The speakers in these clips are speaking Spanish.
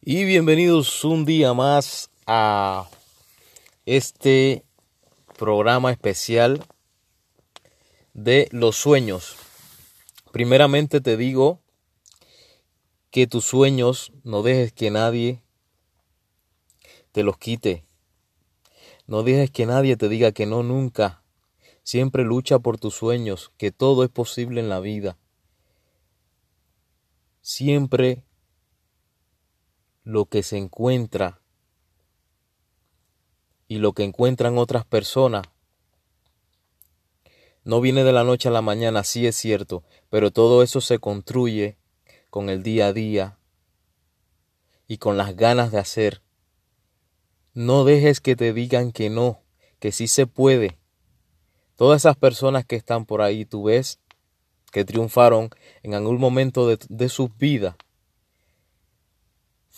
Y bienvenidos un día más a este programa especial de los sueños. Primeramente te digo que tus sueños no dejes que nadie te los quite. No dejes que nadie te diga que no nunca. Siempre lucha por tus sueños, que todo es posible en la vida. Siempre lo que se encuentra y lo que encuentran otras personas no viene de la noche a la mañana, sí es cierto, pero todo eso se construye con el día a día y con las ganas de hacer. No dejes que te digan que no, que sí se puede. Todas esas personas que están por ahí, tú ves, que triunfaron en algún momento de, de sus vidas,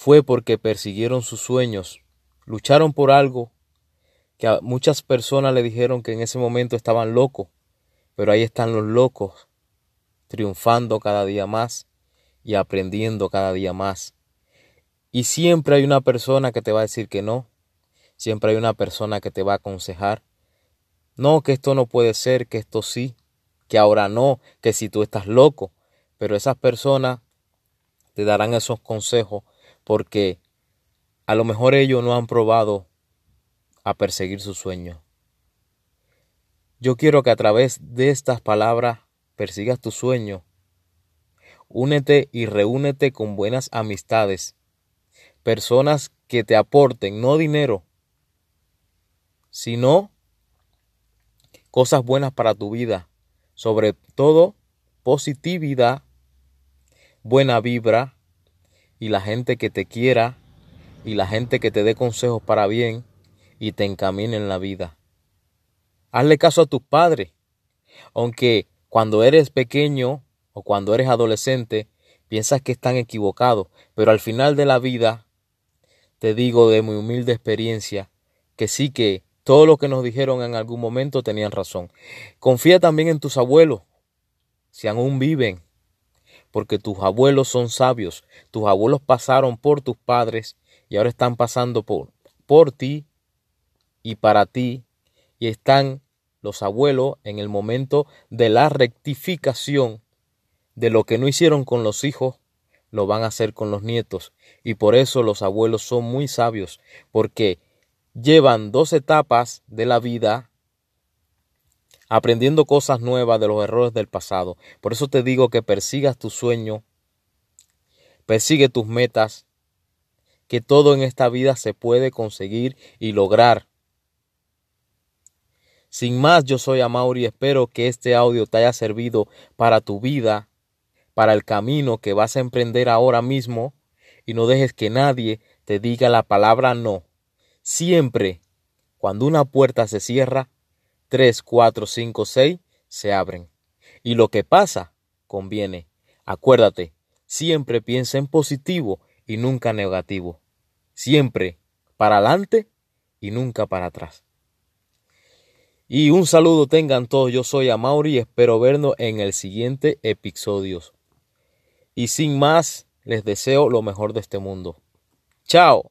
fue porque persiguieron sus sueños, lucharon por algo que a muchas personas le dijeron que en ese momento estaban locos, pero ahí están los locos, triunfando cada día más y aprendiendo cada día más. Y siempre hay una persona que te va a decir que no, siempre hay una persona que te va a aconsejar, no, que esto no puede ser, que esto sí, que ahora no, que si tú estás loco, pero esas personas te darán esos consejos porque a lo mejor ellos no han probado a perseguir su sueño. Yo quiero que a través de estas palabras persigas tu sueño. Únete y reúnete con buenas amistades, personas que te aporten no dinero, sino cosas buenas para tu vida, sobre todo positividad, buena vibra, y la gente que te quiera y la gente que te dé consejos para bien y te encamine en la vida. Hazle caso a tus padres, aunque cuando eres pequeño o cuando eres adolescente piensas que están equivocados, pero al final de la vida te digo de mi humilde experiencia que sí que todo lo que nos dijeron en algún momento tenían razón. Confía también en tus abuelos, si aún viven, porque tus abuelos son sabios, tus abuelos pasaron por tus padres y ahora están pasando por, por ti y para ti, y están los abuelos en el momento de la rectificación de lo que no hicieron con los hijos, lo van a hacer con los nietos, y por eso los abuelos son muy sabios, porque llevan dos etapas de la vida aprendiendo cosas nuevas de los errores del pasado. Por eso te digo que persigas tu sueño, persigue tus metas, que todo en esta vida se puede conseguir y lograr. Sin más, yo soy Amauri y espero que este audio te haya servido para tu vida, para el camino que vas a emprender ahora mismo y no dejes que nadie te diga la palabra no. Siempre, cuando una puerta se cierra, 3, 4, 5, 6 se abren. Y lo que pasa conviene. Acuérdate, siempre piensa en positivo y nunca negativo. Siempre para adelante y nunca para atrás. Y un saludo tengan todos, yo soy Amauri y espero vernos en el siguiente episodio. Y sin más, les deseo lo mejor de este mundo. Chao.